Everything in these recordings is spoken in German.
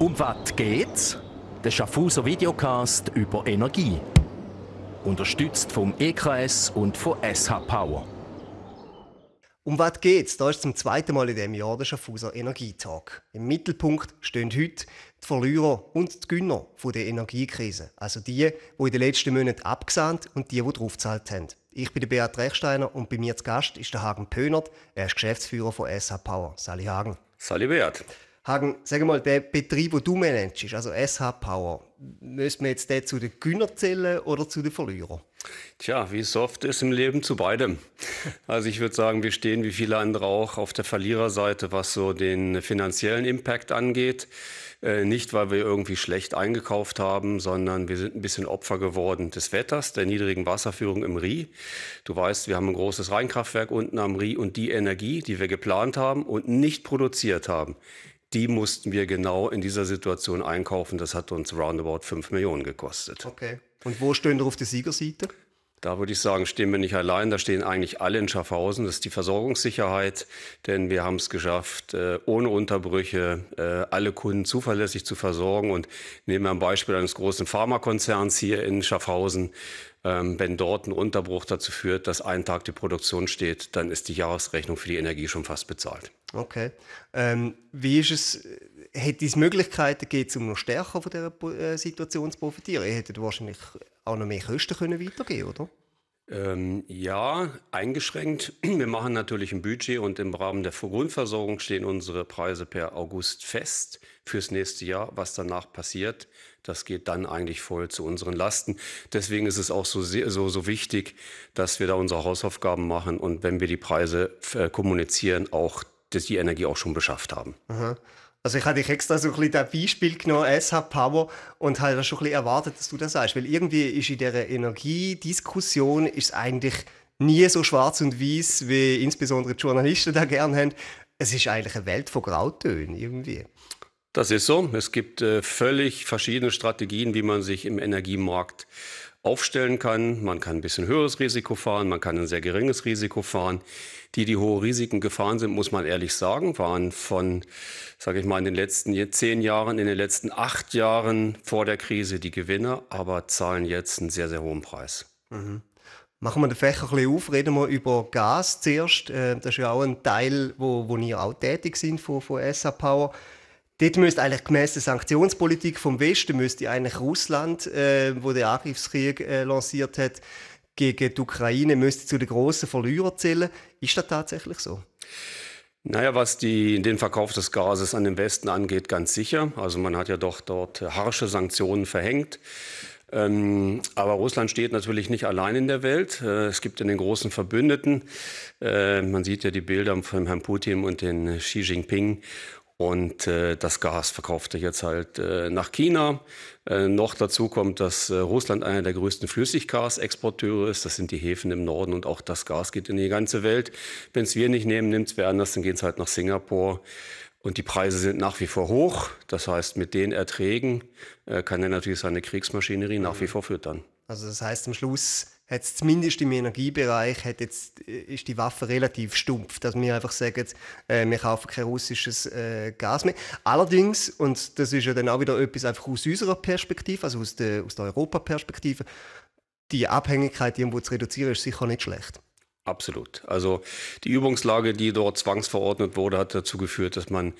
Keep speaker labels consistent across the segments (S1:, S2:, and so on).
S1: Um was geht's? Der Schaffhauser Videocast über Energie. Unterstützt vom EKS und von SH Power.
S2: Um was geht's? Da ist zum zweiten Mal in diesem Jahr der Schaffhauser Energietag. Im Mittelpunkt stehen heute die Verlierer und die Gönner der Energiekrise. Also die, die in den letzten Monaten abgesandt und die, die draufgezahlt haben. Ich bin der Beat Rechsteiner und bei mir zu Gast ist der Hagen Pönert. Er ist Geschäftsführer von SH Power. Sali Hagen.
S3: Sali Beat.
S2: Hagen, sag mal, der Betrieb, den du managst, also SH Power, müssen wir jetzt den zu den Günnern zählen oder zu den Verlierern?
S3: Tja, wie es oft ist im Leben zu beidem. Also ich würde sagen, wir stehen wie viele andere auch auf der Verliererseite, was so den finanziellen Impact angeht. Äh, nicht, weil wir irgendwie schlecht eingekauft haben, sondern wir sind ein bisschen Opfer geworden des Wetters, der niedrigen Wasserführung im Rie. Du weißt, wir haben ein großes Rheinkraftwerk unten am Rie und die Energie, die wir geplant haben und nicht produziert haben, die mussten wir genau in dieser Situation einkaufen. Das hat uns roundabout 5 Millionen gekostet.
S2: Okay. Und wo stehen wir auf der Siegerseite?
S3: Da würde ich sagen, stehen wir nicht allein, da stehen eigentlich alle in Schaffhausen. Das ist die Versorgungssicherheit, denn wir haben es geschafft, äh, ohne Unterbrüche äh, alle Kunden zuverlässig zu versorgen. Und nehmen wir ein Beispiel eines großen Pharmakonzerns hier in Schaffhausen. Ähm, wenn dort ein Unterbruch dazu führt, dass ein Tag die Produktion steht, dann ist die Jahresrechnung für die Energie schon fast bezahlt.
S2: Okay. Ähm, wie ist es, hätte es Möglichkeiten gegeben, um noch stärker von dieser äh, Situation zu profitieren? Ihr hättet wahrscheinlich auch noch mehr Kosten können weitergeben oder?
S3: Ähm, ja, eingeschränkt. Wir machen natürlich ein Budget und im Rahmen der Grundversorgung stehen unsere Preise per August fest fürs nächste Jahr. Was danach passiert, das geht dann eigentlich voll zu unseren Lasten. Deswegen ist es auch so, so, so wichtig, dass wir da unsere Hausaufgaben machen und wenn wir die Preise äh, kommunizieren, auch dass die Energie auch schon beschafft haben.
S2: Aha. Also ich hatte dich extra so ein bisschen das Beispiel genommen, SH Power, und habe schon ein bisschen erwartet, dass du das sagst. Weil irgendwie ist in dieser Energiediskussion ist eigentlich nie so schwarz und weiß, wie insbesondere die Journalisten da gerne haben. Es ist eigentlich eine Welt von Grautönen irgendwie.
S3: Das ist so. Es gibt äh, völlig verschiedene Strategien, wie man sich im Energiemarkt aufstellen kann. Man kann ein bisschen höheres Risiko fahren, man kann ein sehr geringes Risiko fahren. Die, die hohe Risiken gefahren sind, muss man ehrlich sagen, waren von, sage ich mal, in den letzten zehn Jahren, in den letzten acht Jahren vor der Krise die Gewinner, aber zahlen jetzt einen sehr, sehr hohen Preis.
S2: Mhm. Machen wir den Fächer ein bisschen auf, reden wir über Gas zuerst. Äh, das ist ja auch ein Teil, wo, wo ihr auch tätig sind von, von SA Power. Dort müsste eigentlich gemäß der Sanktionspolitik vom Westen müsste eigentlich Russland, äh, wo der Angriffskrieg äh, lanciert hat, gegen die Ukraine müsste zu den grossen Verlierern zählen. Ist das tatsächlich so?
S3: Naja, was die, den Verkauf des Gases an den Westen angeht, ganz sicher. Also man hat ja doch dort harsche Sanktionen verhängt. Ähm, aber Russland steht natürlich nicht allein in der Welt. Äh, es gibt in den großen Verbündeten, äh, man sieht ja die Bilder von Herrn Putin und den Xi Jinping und äh, das Gas verkauft er jetzt halt äh, nach China. Äh, noch dazu kommt, dass äh, Russland einer der größten Flüssiggasexporteure ist. Das sind die Häfen im Norden und auch das Gas geht in die ganze Welt. Wenn es wir nicht nehmen, nimmt es wer anders, dann geht es halt nach Singapur. Und die Preise sind nach wie vor hoch. Das heißt, mit den Erträgen äh, kann er natürlich seine Kriegsmaschinerie nach wie vor füttern.
S2: Also das heißt, am Schluss hat zumindest im Energiebereich hat jetzt, äh, ist die Waffe relativ stumpf, dass wir einfach sagen, äh, wir kaufen kein russisches äh, Gas mehr. Allerdings, und das ist ja dann auch wieder etwas einfach aus unserer Perspektive, also aus der, aus der Europaperspektive, die Abhängigkeit irgendwo zu reduzieren, ist sicher nicht schlecht.
S3: Absolut. Also die Übungslage, die dort zwangsverordnet wurde, hat dazu geführt, dass man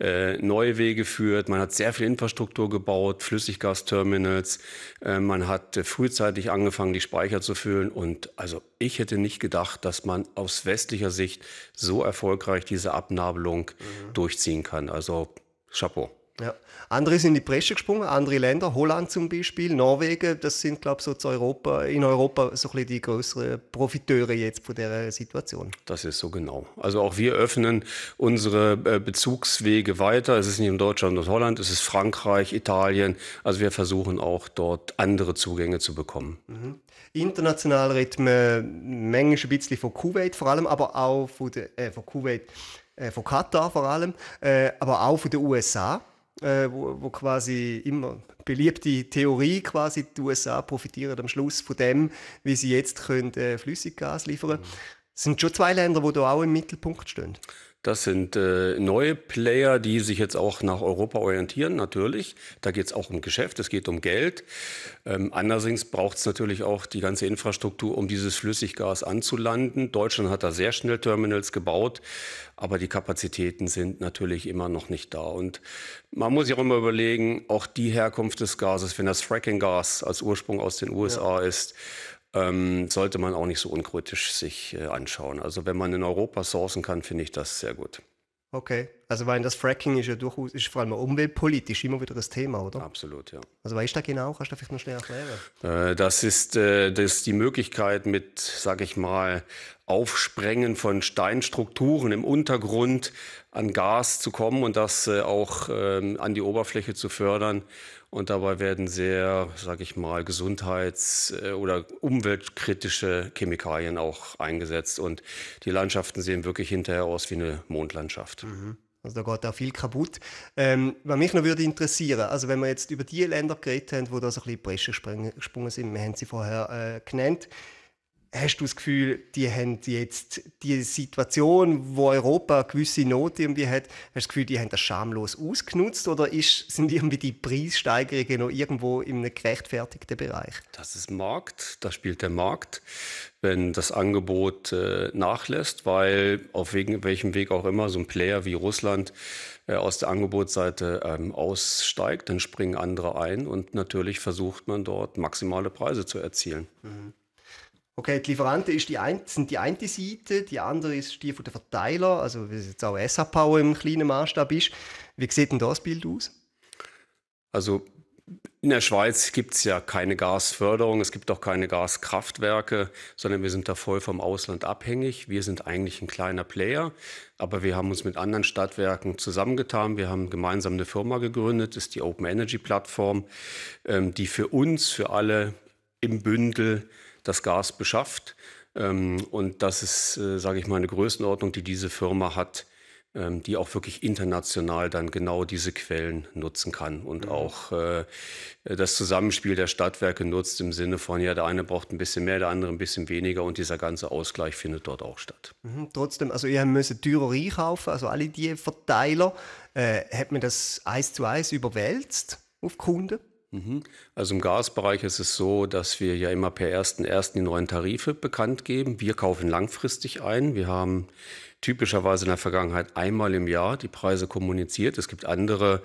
S3: äh, neue Wege führt. Man hat sehr viel Infrastruktur gebaut, Flüssiggasterminals. Äh, man hat äh, frühzeitig angefangen, die Speicher zu füllen. Und also ich hätte nicht gedacht, dass man aus westlicher Sicht so erfolgreich diese Abnabelung mhm. durchziehen kann. Also Chapeau.
S2: Ja. Andere sind in die Bresche gesprungen, andere Länder, Holland zum Beispiel, Norwegen, das sind, glaube ich, so zu Europa, in Europa so ein bisschen die größeren Profiteure jetzt von der Situation.
S3: Das ist so genau. Also auch wir öffnen unsere äh, Bezugswege weiter. Es ist nicht in Deutschland und Holland, es ist Frankreich, Italien. Also wir versuchen auch dort andere Zugänge zu bekommen.
S2: Mhm. International redet man manchmal ein bisschen von Kuwait vor allem, aber auch von, der, äh, von Kuwait, äh, von Katar vor allem, äh, aber auch von den USA äh, wo, wo, quasi immer beliebte Theorie quasi die USA profitieren am Schluss von dem, wie sie jetzt können, äh, Flüssiggas liefern. Mhm. Es sind schon zwei Länder, die da auch im Mittelpunkt stehen.
S3: Das sind äh, neue Player, die sich jetzt auch nach Europa orientieren, natürlich. Da geht es auch um Geschäft, es geht um Geld. Ähm, andererseits braucht es natürlich auch die ganze Infrastruktur, um dieses Flüssiggas anzulanden. Deutschland hat da sehr schnell Terminals gebaut, aber die Kapazitäten sind natürlich immer noch nicht da. Und man muss sich auch immer überlegen, auch die Herkunft des Gases, wenn das Fracking-Gas als Ursprung aus den USA ja. ist, ähm, sollte man auch nicht so unkritisch sich äh, anschauen. Also wenn man in Europa sourcen kann, finde ich das sehr gut.
S2: Okay, also weil das Fracking ist ja durchaus, ist vor allem umweltpolitisch immer wieder das Thema, oder?
S3: Absolut, ja.
S2: Also was ist da genau? Kannst du das vielleicht noch schnell
S3: erklären? Äh, das, ist, äh, das ist die Möglichkeit mit, sage ich mal, Aufsprengen von Steinstrukturen im Untergrund an Gas zu kommen und das äh, auch ähm, an die Oberfläche zu fördern und dabei werden sehr, sage ich mal, gesundheits- äh, oder umweltkritische Chemikalien auch eingesetzt. Und die Landschaften sehen wirklich hinterher aus wie eine Mondlandschaft.
S2: Mhm. Also da geht auch viel kaputt. Ähm, was mich noch würde interessieren, also wenn wir jetzt über die Länder geredet haben, wo da so ein bisschen Bresche gesprungen sind, wir haben sie vorher äh, genannt, Hast du das Gefühl, die haben jetzt die Situation, wo Europa eine gewisse Not irgendwie hat, hast du das Gefühl, die haben das schamlos ausgenutzt oder ist, sind irgendwie die Preissteigerungen noch irgendwo in einem gerechtfertigten Bereich?
S3: Das ist Markt, da spielt der Markt, wenn das Angebot äh, nachlässt, weil auf wegen, welchem Weg auch immer so ein Player wie Russland äh, aus der Angebotsseite ähm, aussteigt, dann springen andere ein und natürlich versucht man dort maximale Preise zu erzielen. Mhm.
S2: Okay, die Lieferanten ist die ein, sind die eine Seite, die andere ist die von der Verteiler, also wie es jetzt auch SAP im kleinen Maßstab ist. Wie sieht denn das Bild aus?
S3: Also in der Schweiz gibt es ja keine Gasförderung, es gibt auch keine Gaskraftwerke, sondern wir sind da voll vom Ausland abhängig. Wir sind eigentlich ein kleiner Player, aber wir haben uns mit anderen Stadtwerken zusammengetan. Wir haben gemeinsam eine Firma gegründet, das ist die Open Energy Plattform, ähm, die für uns, für alle im Bündel das Gas beschafft. Ähm, und das ist, äh, sage ich mal, eine Größenordnung, die diese Firma hat, ähm, die auch wirklich international dann genau diese Quellen nutzen kann und mhm. auch äh, das Zusammenspiel der Stadtwerke nutzt im Sinne von, ja, der eine braucht ein bisschen mehr, der andere ein bisschen weniger und dieser ganze Ausgleich findet dort auch statt.
S2: Mhm, trotzdem, also ihr müsst teurer einkaufen, also alle die Verteiler, äh, hat man das eins zu eins überwälzt auf Kunden?
S3: Mhm. Also im Gasbereich ist es so, dass wir ja immer per 1.1. die neuen Tarife bekannt geben. Wir kaufen langfristig ein. Wir haben typischerweise in der Vergangenheit einmal im Jahr die Preise kommuniziert. Es gibt andere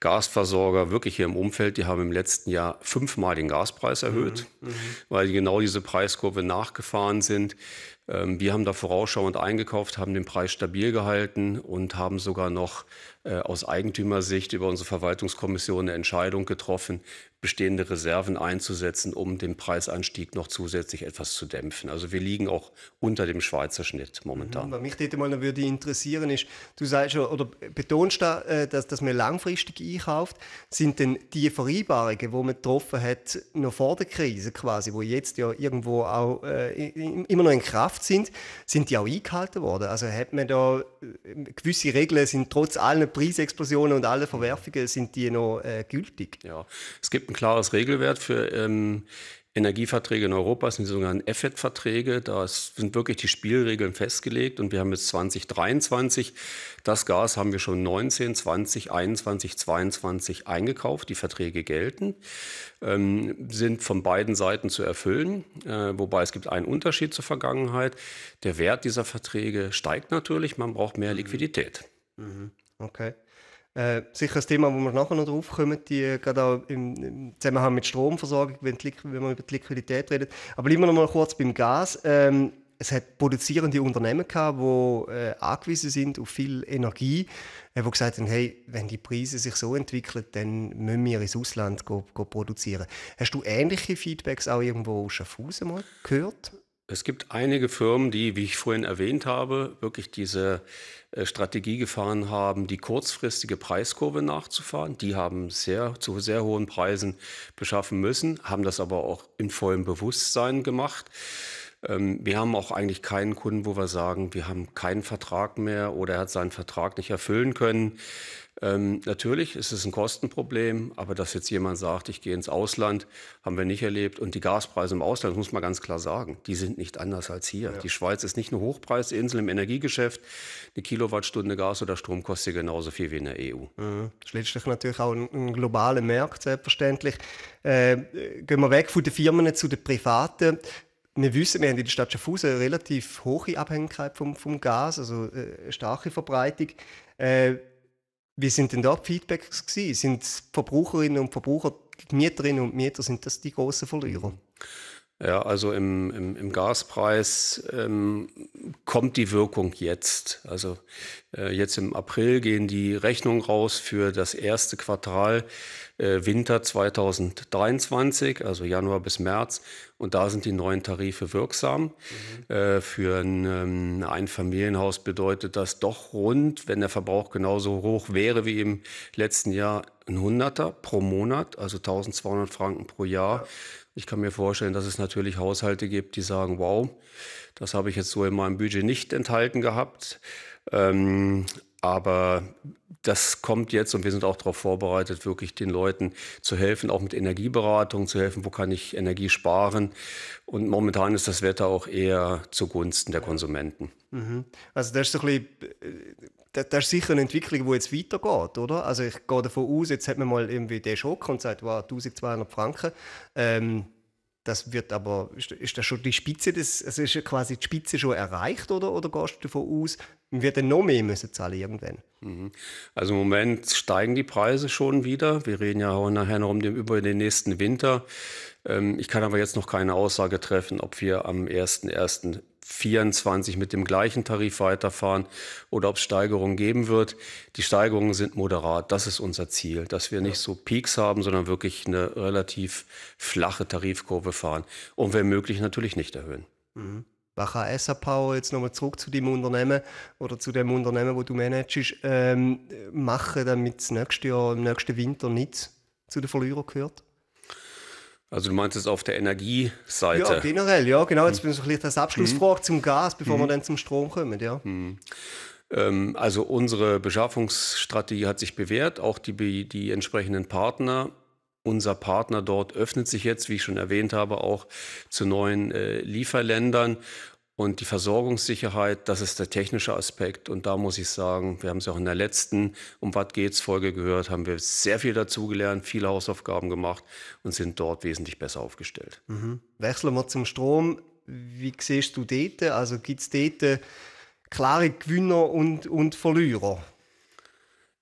S3: Gasversorger wirklich hier im Umfeld, die haben im letzten Jahr fünfmal den Gaspreis erhöht, mhm. mhm. weil die genau diese Preiskurve nachgefahren sind. Ähm, wir haben da vorausschauend eingekauft, haben den Preis stabil gehalten und haben sogar noch äh, aus Eigentümersicht über unsere Verwaltungskommission eine Entscheidung getroffen, bestehende Reserven einzusetzen, um den Preisanstieg noch zusätzlich etwas zu dämpfen. Also wir liegen auch unter dem Schweizer Schnitt momentan.
S2: Mhm, was mich dort mal würde interessieren ist, du sagst schon, oder betonst da, äh, dass, dass man langfristig einkauft. Sind denn die Vereinbarungen, die man getroffen hat, noch vor der Krise quasi, wo jetzt ja irgendwo auch äh, immer noch in Kraft sind, sind die auch eingehalten worden? Also hat man da äh, gewisse Regeln, sind trotz allen Preisexplosionen und allen Verwerfungen, sind die noch äh, gültig?
S3: Ja, es gibt ein klares Regelwert für ähm, Energieverträge in Europa, das sind die sogenannten EFET-Verträge. Da sind wirklich die Spielregeln festgelegt und wir haben jetzt 2023. Das Gas haben wir schon 19, 20, 21, 22 eingekauft. Die Verträge gelten, ähm, sind von beiden Seiten zu erfüllen. Äh, wobei es gibt einen Unterschied zur Vergangenheit. Der Wert dieser Verträge steigt natürlich, man braucht mehr Liquidität.
S2: Mhm. Okay. Äh, sicher ein Thema, wo wir nachher noch drauf kommen, die, gerade auch im, im Zusammenhang mit Stromversorgung, wenn, die, wenn man über die Liquidität redet. Aber wir noch mal kurz beim Gas. Ähm, es hat produzierende Unternehmen gehabt, die äh, angewiesen sind auf viel Energie, äh, die gesagt haben, hey, wenn die Preise sich so entwickeln, dann müssen wir ins Ausland go, go produzieren. Hast du ähnliche Feedbacks auch irgendwo aus Schaffhausen mal gehört?
S3: Es gibt einige Firmen, die, wie ich vorhin erwähnt habe, wirklich diese äh, Strategie gefahren haben, die kurzfristige Preiskurve nachzufahren. Die haben sehr zu sehr hohen Preisen beschaffen müssen, haben das aber auch in vollem Bewusstsein gemacht. Ähm, wir haben auch eigentlich keinen Kunden, wo wir sagen, wir haben keinen Vertrag mehr oder er hat seinen Vertrag nicht erfüllen können. Ähm, natürlich ist es ein Kostenproblem, aber dass jetzt jemand sagt, ich gehe ins Ausland, haben wir nicht erlebt. Und die Gaspreise im Ausland, das muss man ganz klar sagen, die sind nicht anders als hier. Ja. Die Schweiz ist nicht eine Hochpreisinsel im Energiegeschäft. Eine Kilowattstunde Gas oder Strom kostet genauso viel wie in der EU.
S2: Mhm. Das ist letztlich natürlich auch ein, ein globaler Markt, selbstverständlich. Äh, gehen wir weg von den Firmen zu den Privaten wir wissen, wir haben in der Stadt Schaffhausen eine relativ hohe Abhängigkeit vom, vom Gas, also äh, eine starke Verbreitung. Äh, wie sind denn da die Feedbacks gewesen? Sind Verbraucherinnen und Verbraucher, Mieterinnen und Mieter, sind das die großen Verlierer?
S3: Ja, also im, im, im Gaspreis ähm, kommt die Wirkung jetzt. Also äh, jetzt im April gehen die Rechnungen raus für das erste Quartal äh, Winter 2023, also Januar bis März. Und da sind die neuen Tarife wirksam. Mhm. Äh, für ein ähm, Einfamilienhaus bedeutet das doch rund, wenn der Verbrauch genauso hoch wäre wie im letzten Jahr, ein Hunderter pro Monat, also 1200 Franken pro Jahr. Ja. Ich kann mir vorstellen, dass es natürlich Haushalte gibt, die sagen, wow, das habe ich jetzt so in meinem Budget nicht enthalten gehabt. Ähm, aber das kommt jetzt und wir sind auch darauf vorbereitet, wirklich den Leuten zu helfen, auch mit Energieberatung zu helfen, wo kann ich Energie sparen. Und momentan ist das Wetter auch eher zugunsten der Konsumenten.
S2: Mhm. Also das ist so ein bisschen, das ist sicher eine Entwicklung, die jetzt weitergeht, oder? Also ich gehe davon aus, jetzt hat man mal irgendwie den Schock und sagt, wow, 1200 Franken. Ähm, das wird aber, ist, das schon die Spitze des, also ist quasi die Spitze schon erreicht oder, oder gehst du davon aus, wir werden noch mehr müssen zahlen irgendwann?
S3: Mhm. Also im Moment steigen die Preise schon wieder. Wir reden ja auch nachher noch um den, über den nächsten Winter. Ähm, ich kann aber jetzt noch keine Aussage treffen, ob wir am 1.1. 24 mit dem gleichen Tarif weiterfahren oder ob es Steigerungen geben wird. Die Steigerungen sind moderat. Das ist unser Ziel, dass wir nicht so Peaks haben, sondern wirklich eine relativ flache Tarifkurve fahren und wenn möglich natürlich nicht erhöhen.
S2: Mhm. Was kann SA Power jetzt nochmal zurück zu dem Unternehmen oder zu dem Unternehmen, wo du managst, ähm, machen, damit es nächstes Jahr, im nächsten Winter nicht zu den Verlierern gehört?
S3: Also du meinst es auf der Energieseite? Ja,
S2: generell, ja, genau. Jetzt bin ich vielleicht als Abschlussfrage mhm. zum Gas, bevor mhm. wir dann zum Strom kommen, ja. Mhm.
S3: Ähm, also unsere Beschaffungsstrategie hat sich bewährt, auch die, die entsprechenden Partner. Unser Partner dort öffnet sich jetzt, wie ich schon erwähnt habe, auch zu neuen äh, Lieferländern. Und die Versorgungssicherheit, das ist der technische Aspekt. Und da muss ich sagen, wir haben es auch in der letzten Um was geht's Folge gehört, haben wir sehr viel dazugelernt, viele Hausaufgaben gemacht und sind dort wesentlich besser aufgestellt.
S2: Mhm. Wechseln wir zum Strom. Wie siehst du dort? Also gibt es dort klare Gewinner und, und Verlierer?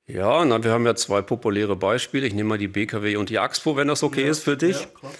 S3: Ja, na, wir haben ja zwei populäre Beispiele. Ich nehme mal die BKW und die Axpo, wenn das okay ja, ist für dich. Ja, klar.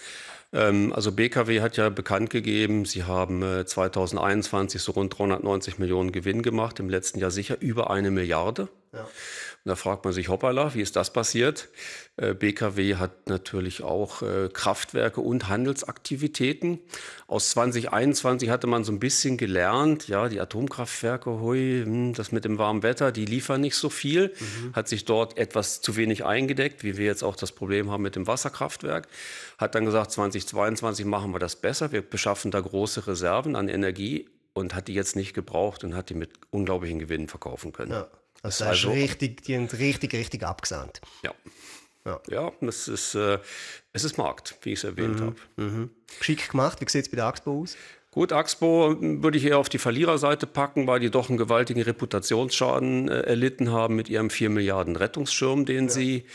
S3: Also BKW hat ja bekannt gegeben, sie haben 2021 äh, so rund 390 Millionen Gewinn gemacht, im letzten Jahr sicher über eine Milliarde. Ja. Und da fragt man sich, hoppala, wie ist das passiert? Äh, BKW hat natürlich auch äh, Kraftwerke und Handelsaktivitäten. Aus 2021 hatte man so ein bisschen gelernt, ja, die Atomkraftwerke, hui, hm, das mit dem warmen Wetter, die liefern nicht so viel, mhm. hat sich dort etwas zu wenig eingedeckt, wie wir jetzt auch das Problem haben mit dem Wasserkraftwerk. Hat dann gesagt, 2022 machen wir das besser, wir beschaffen da große Reserven an Energie und hat die jetzt nicht gebraucht und hat die mit unglaublichen Gewinnen verkaufen können.
S2: Ja. Also, also richtig, die haben richtig, richtig abgesandt.
S3: Ja. Ja, ja das ist, äh, es ist Markt, wie ich es erwähnt mhm. habe.
S2: Mhm. Geschickt gemacht. Wie sieht es bei der Axpo aus?
S3: Gut, Axpo würde ich eher auf die Verliererseite packen, weil die doch einen gewaltigen Reputationsschaden äh, erlitten haben mit ihrem 4 Milliarden Rettungsschirm, den ja. sie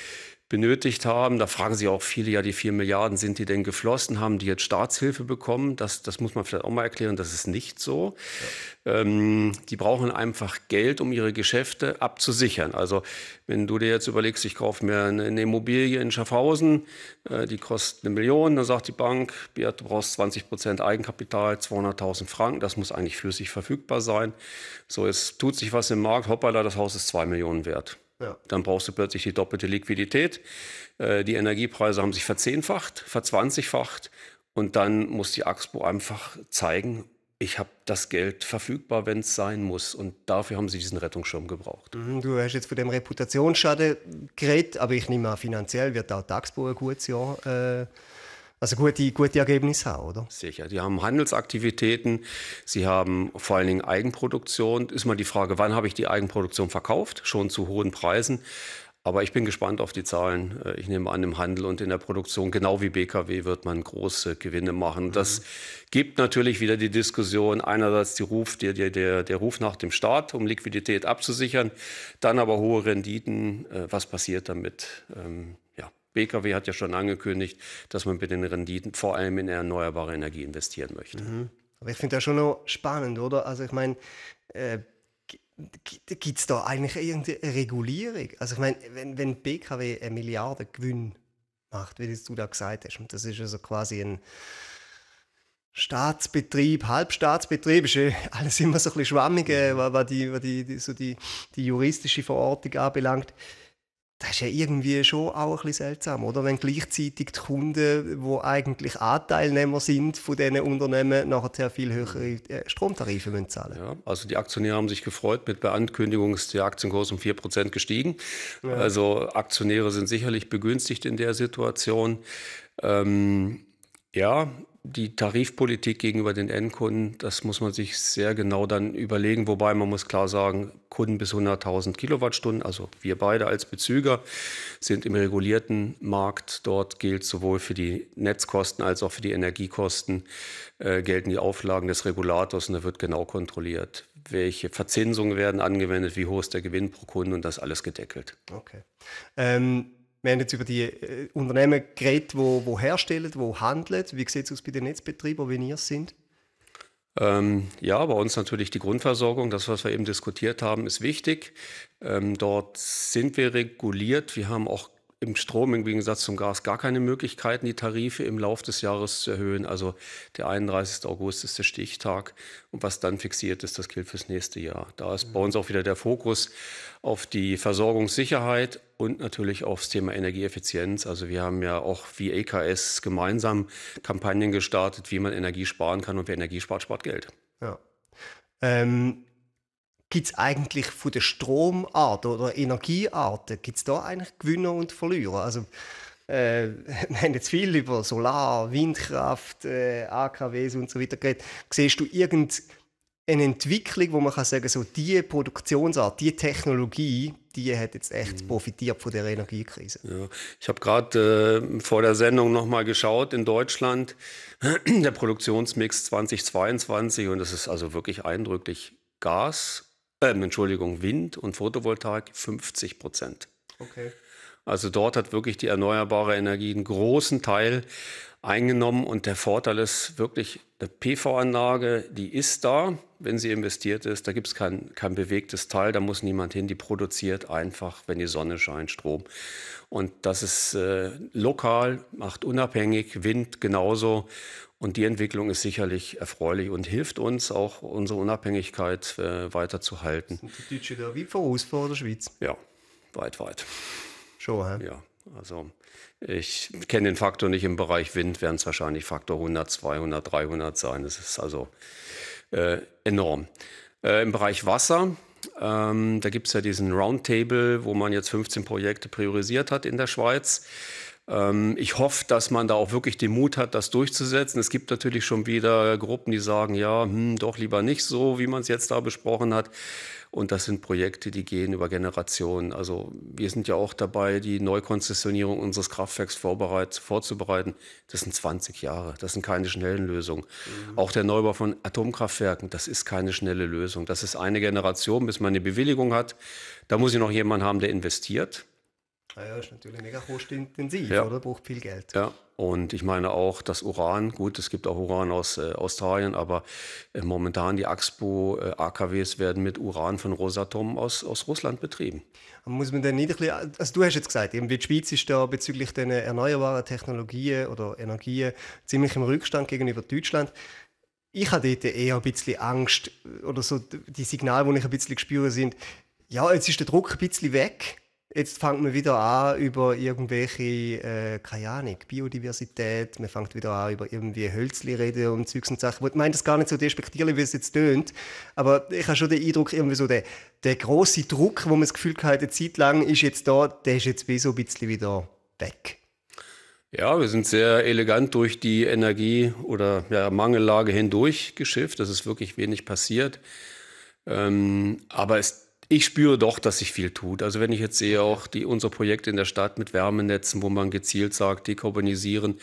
S3: benötigt haben. Da fragen sich auch viele, ja, die 4 Milliarden, sind die denn geflossen? Haben die jetzt Staatshilfe bekommen? Das, das muss man vielleicht auch mal erklären, das ist nicht so. Ja. Ähm, die brauchen einfach Geld, um ihre Geschäfte abzusichern. Also wenn du dir jetzt überlegst, ich kaufe mir eine, eine Immobilie in Schaffhausen, äh, die kostet eine Million, dann sagt die Bank, Beat, du brauchst 20 Prozent Eigenkapital, 200.000 Franken, das muss eigentlich flüssig verfügbar sein. So, es tut sich was im Markt, hoppala, das Haus ist 2 Millionen wert. Ja. Dann brauchst du plötzlich die doppelte Liquidität. Äh, die Energiepreise haben sich verzehnfacht, verzwanzigfacht. Und dann muss die Axpo einfach zeigen, ich habe das Geld verfügbar, wenn es sein muss. Und dafür haben sie diesen Rettungsschirm gebraucht.
S2: Mhm, du hast jetzt von dem Reputationsschaden geredet, aber ich nehme an, finanziell wird auch die Axpo ein gutes Jahr äh, also gute, gute Ergebnisse haben, oder?
S3: Sicher. Die haben Handelsaktivitäten, sie haben vor allen Dingen Eigenproduktion. Ist mal die Frage, wann habe ich die Eigenproduktion verkauft? Schon zu hohen Preisen. Aber ich bin gespannt auf die Zahlen. Äh, ich nehme an, im Handel und in der Produktion, genau wie BKW, wird man große Gewinne machen. Mhm. Das gibt natürlich wieder die Diskussion, einerseits die Ruf, der, der, der Ruf nach dem Staat, um Liquidität abzusichern, dann aber hohe Renditen. Äh, was passiert damit? BKW hat ja schon angekündigt, dass man mit den Renditen vor allem in erneuerbare Energie investieren möchte.
S2: Mhm. Aber ich finde das schon noch spannend, oder? Also ich meine, äh, gibt es da eigentlich irgendeine Regulierung? Also ich meine, wenn, wenn BKW eine Milliarde Gewinn macht, wie du da gesagt hast, und das ist also quasi ein Staatsbetrieb, Halbstaatsbetrieb, ist ja alles immer so ein bisschen schwammig, was die, was die, die, so die, die juristische Verortung anbelangt das ist ja irgendwie schon auch ein bisschen seltsam, oder? Wenn gleichzeitig die Kunden, die eigentlich Anteilnehmer sind von diesen Unternehmen, nachher sehr viel höhere äh, Stromtarife müssen zahlen
S3: ja, Also die Aktionäre haben sich gefreut, mit Beankündigung ist der Aktienkurs um 4% gestiegen. Ja. Also Aktionäre sind sicherlich begünstigt in der Situation. Ähm, ja, die Tarifpolitik gegenüber den Endkunden, das muss man sich sehr genau dann überlegen. Wobei man muss klar sagen, Kunden bis 100.000 Kilowattstunden, also wir beide als Bezüger, sind im regulierten Markt. Dort gilt sowohl für die Netzkosten als auch für die Energiekosten äh, gelten die Auflagen des Regulators und da wird genau kontrolliert, welche Verzinsungen werden angewendet, wie hoch ist der Gewinn pro Kunden und das alles gedeckelt.
S2: Okay. Ähm wir haben jetzt über die äh, Unternehmen geredet, die wo, wo herstellen, die handeln. Wie sieht es aus bei den Netzbetreibern, wie ihr es sind?
S3: Ähm, ja, bei uns natürlich die Grundversorgung, das, was wir eben diskutiert haben, ist wichtig. Ähm, dort sind wir reguliert. Wir haben auch im Strom im Gegensatz zum Gas gar keine Möglichkeiten, die Tarife im Laufe des Jahres zu erhöhen. Also der 31. August ist der Stichtag und was dann fixiert ist, das gilt fürs nächste Jahr. Da ist bei uns auch wieder der Fokus auf die Versorgungssicherheit und natürlich aufs Thema Energieeffizienz. Also wir haben ja auch wie EKS gemeinsam Kampagnen gestartet, wie man Energie sparen kann und wer Energie spart, spart Geld.
S2: Ja. Ähm, Gibt es eigentlich von der Stromart oder Energiearten, gibt es da eigentlich Gewinner und Verlierer? Also, äh, wir haben jetzt viel über Solar, Windkraft, äh, AKWs und so weiter geredet. Siehst du irgendeine Entwicklung, wo man kann sagen so diese Produktionsart, diese Technologie, die hat jetzt echt mhm. profitiert von der Energiekrise?
S3: Ja, ich habe gerade äh, vor der Sendung noch mal geschaut in Deutschland, der Produktionsmix 2022 und das ist also wirklich eindrücklich Gas, äh, Entschuldigung, Wind und Photovoltaik 50 Prozent. Okay. Also dort hat wirklich die erneuerbare Energie einen großen Teil eingenommen und der Vorteil ist wirklich, eine PV-Anlage, die ist da, wenn sie investiert ist, da gibt es kein, kein bewegtes Teil, da muss niemand hin, die produziert einfach, wenn die Sonne scheint, Strom. Und das ist äh, lokal, macht unabhängig, Wind genauso. Und die Entwicklung ist sicherlich erfreulich und hilft uns auch, unsere Unabhängigkeit äh, weiterzuhalten.
S2: Sind die Deutschen da wie voraus vor der Schweiz?
S3: Ja, weit, weit.
S2: Schon, hä?
S3: Ja, also ich kenne den Faktor nicht im Bereich Wind, werden es wahrscheinlich Faktor 100, 200, 300 sein. Das ist also äh, enorm. Äh, Im Bereich Wasser, ähm, da gibt es ja diesen Roundtable, wo man jetzt 15 Projekte priorisiert hat in der Schweiz. Ähm, ich hoffe, dass man da auch wirklich den Mut hat, das durchzusetzen. Es gibt natürlich schon wieder Gruppen, die sagen, ja, hm, doch lieber nicht so, wie man es jetzt da besprochen hat. Und das sind Projekte, die gehen über Generationen. Also wir sind ja auch dabei, die Neukonzessionierung unseres Kraftwerks vorzubereiten. Das sind 20 Jahre. Das sind keine schnellen Lösungen. Mhm. Auch der Neubau von Atomkraftwerken, das ist keine schnelle Lösung. Das ist eine Generation, bis man eine Bewilligung hat. Da muss ich noch jemanden haben, der investiert.
S2: Ja, ist natürlich mega kostenintensiv, ja. oder? Braucht viel Geld.
S3: Ja, und ich meine auch das Uran. Gut, es gibt auch Uran aus äh, Australien, aber äh, momentan die Axpo äh, werden mit Uran von Rosatom aus, aus Russland betrieben.
S2: Muss man denn nicht ein bisschen, also du hast jetzt gesagt, eben die Schweiz ist da bezüglich den erneuerbaren Technologien oder Energien ziemlich im Rückstand gegenüber Deutschland. Ich habe dort eher ein bisschen Angst oder so die Signale, die ich ein bisschen spüre, sind, ja, jetzt ist der Druck ein bisschen weg Jetzt fängt man wieder an über irgendwelche, äh, keine Ahnung, Biodiversität, man fängt wieder an über irgendwie Hölzli reden und Zeugs und Sachen. Ich meine das gar nicht so despektierlich, wie es jetzt tönt, aber ich habe schon den Eindruck, irgendwie so der, der große Druck, wo man das Gefühl hat, eine Zeit lang ist jetzt da, der ist jetzt wie so ein bisschen wieder weg.
S3: Ja, wir sind sehr elegant durch die Energie- oder ja, Mangellage hindurch geschifft. Das ist wirklich wenig passiert. Ähm, aber es ich spüre doch, dass sich viel tut. Also wenn ich jetzt sehe auch die, unsere Projekte in der Stadt mit Wärmenetzen, wo man gezielt sagt, dekarbonisieren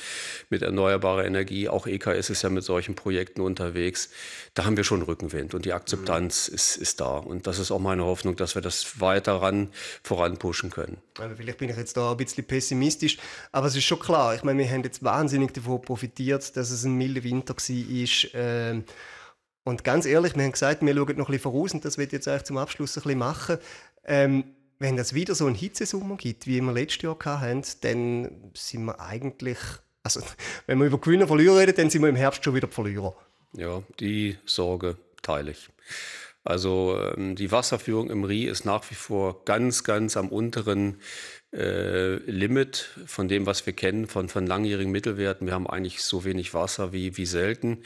S3: mit erneuerbarer Energie, auch EKS ist ja mit solchen Projekten unterwegs, da haben wir schon Rückenwind und die Akzeptanz mhm. ist, ist da. Und das ist auch meine Hoffnung, dass wir das weiter ran, voranpushen können.
S2: Also vielleicht bin ich jetzt da ein bisschen pessimistisch, aber es ist schon klar, ich meine, wir haben jetzt wahnsinnig davon profitiert, dass es ein milder Winter war. Äh, und ganz ehrlich, wir haben gesagt, wir schauen noch ein bisschen voraus und das wird jetzt eigentlich zum Abschluss ein bisschen machen. Ähm, wenn es wieder so einen Hitzesommer gibt, wie wir letztes Jahr hatten, dann sind wir eigentlich, also wenn wir über Gewinner und Verlierer reden, dann sind wir im Herbst schon wieder Verlierer.
S3: Ja, die Sorge teile ich. Also ähm, die Wasserführung im Rie ist nach wie vor ganz, ganz am unteren äh, Limit von dem, was wir kennen, von, von langjährigen Mittelwerten. Wir haben eigentlich so wenig Wasser wie, wie selten.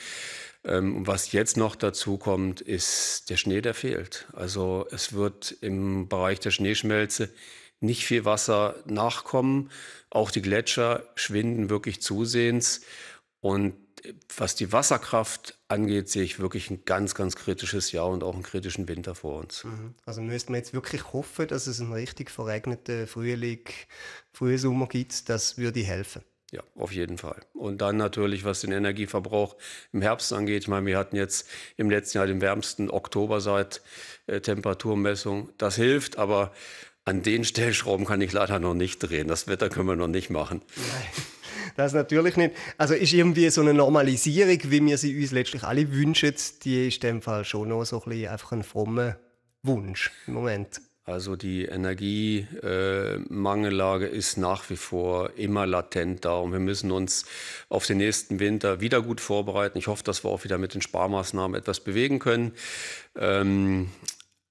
S3: Ähm, was jetzt noch dazu kommt, ist der Schnee, der fehlt. Also es wird im Bereich der Schneeschmelze nicht viel Wasser nachkommen. Auch die Gletscher schwinden wirklich zusehends. Und was die Wasserkraft angeht, sehe ich wirklich ein ganz, ganz kritisches Jahr und auch einen kritischen Winter vor uns. Mhm.
S2: Also müsste man jetzt wirklich hoffen, dass es einen richtig verregneten Frühling, Frühsommer gibt. Das würde helfen.
S3: Ja, auf jeden Fall. Und dann natürlich, was den Energieverbrauch im Herbst angeht. Ich meine, wir hatten jetzt im letzten Jahr den wärmsten Oktober seit äh, Temperaturmessung. Das hilft, aber an den Stellschrauben kann ich leider noch nicht drehen. Das Wetter können wir noch nicht machen.
S2: Nein, das natürlich nicht. Also ist irgendwie so eine Normalisierung, wie wir sie uns letztlich alle wünschen, die ist in dem Fall schon noch so ein bisschen einfach ein frommer Wunsch im Moment.
S3: Also die Energiemangellage äh, ist nach wie vor immer latent da und wir müssen uns auf den nächsten Winter wieder gut vorbereiten. Ich hoffe, dass wir auch wieder mit den Sparmaßnahmen etwas bewegen können. Ähm,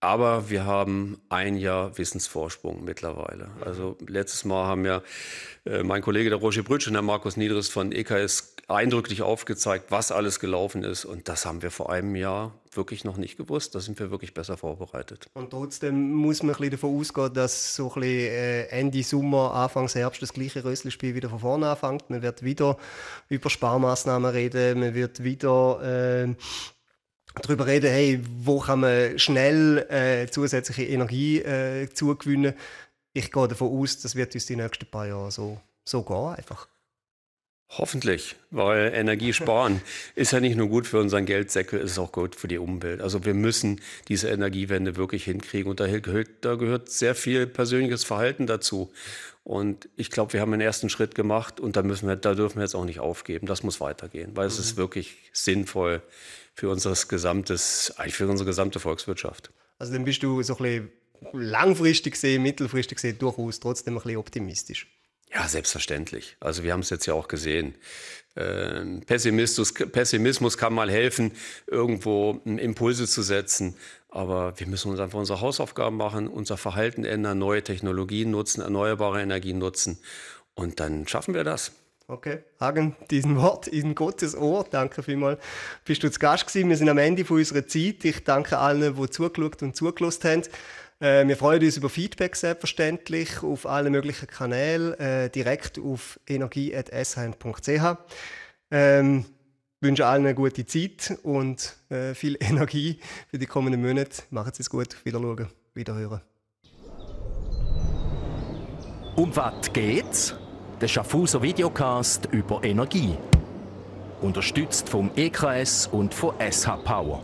S3: aber wir haben ein Jahr Wissensvorsprung mittlerweile. Also letztes Mal haben ja äh, mein Kollege der Roger Brütsch und der Markus Niedres von EKS eindrücklich aufgezeigt, was alles gelaufen ist. Und das haben wir vor einem Jahr wirklich noch nicht gewusst. Da sind wir wirklich besser vorbereitet.
S2: Und trotzdem muss man ein bisschen davon ausgehen, dass so ein bisschen äh, Ende Sommer, Anfang Herbst das gleiche Rösselspiel wieder von vorne anfängt. Man wird wieder über Sparmaßnahmen reden, man wird wieder äh, darüber reden, hey, wo kann man schnell äh, zusätzliche Energie äh, zugewinnen. Ich gehe davon aus, das wird uns die nächsten paar Jahre so, so gehen einfach.
S3: Hoffentlich, weil Energie sparen ist ja nicht nur gut für unseren Geldsäckel, ist auch gut für die Umwelt. Also wir müssen diese Energiewende wirklich hinkriegen und da gehört, da gehört sehr viel persönliches Verhalten dazu. Und ich glaube, wir haben einen ersten Schritt gemacht und da, müssen wir, da dürfen wir jetzt auch nicht aufgeben. Das muss weitergehen, weil mhm. es ist mhm. wirklich sinnvoll für, unseres gesamtes, für unsere gesamte Volkswirtschaft.
S2: Also dann bist du so ein bisschen langfristig gesehen, mittelfristig gesehen durchaus trotzdem ein bisschen optimistisch.
S3: Ja, selbstverständlich. Also wir haben es jetzt ja auch gesehen. Ähm, Pessimismus, Pessimismus kann mal helfen, irgendwo Impulse zu setzen. Aber wir müssen uns einfach unsere Hausaufgaben machen, unser Verhalten ändern, neue Technologien nutzen, erneuerbare Energien nutzen. Und dann schaffen wir das.
S2: Okay, Hagen, diesen Wort in Gottes Ohr. Danke vielmals. Bist du zu Gast gewesen? Wir sind am Ende von unserer Zeit. Ich danke allen, die zugeschaut und zugelassen haben. Äh, wir freuen uns über Feedback selbstverständlich auf allen möglichen Kanälen, äh, direkt auf energie.shn.ch. Ähm, wünsche allen eine gute Zeit und äh, viel Energie für die kommenden Monate. Machen Sie es gut. Wiederschauen, wiederhören.
S1: Um was geht's? Der Schaffhauser Videocast über Energie. Unterstützt vom EKS und von SH Power.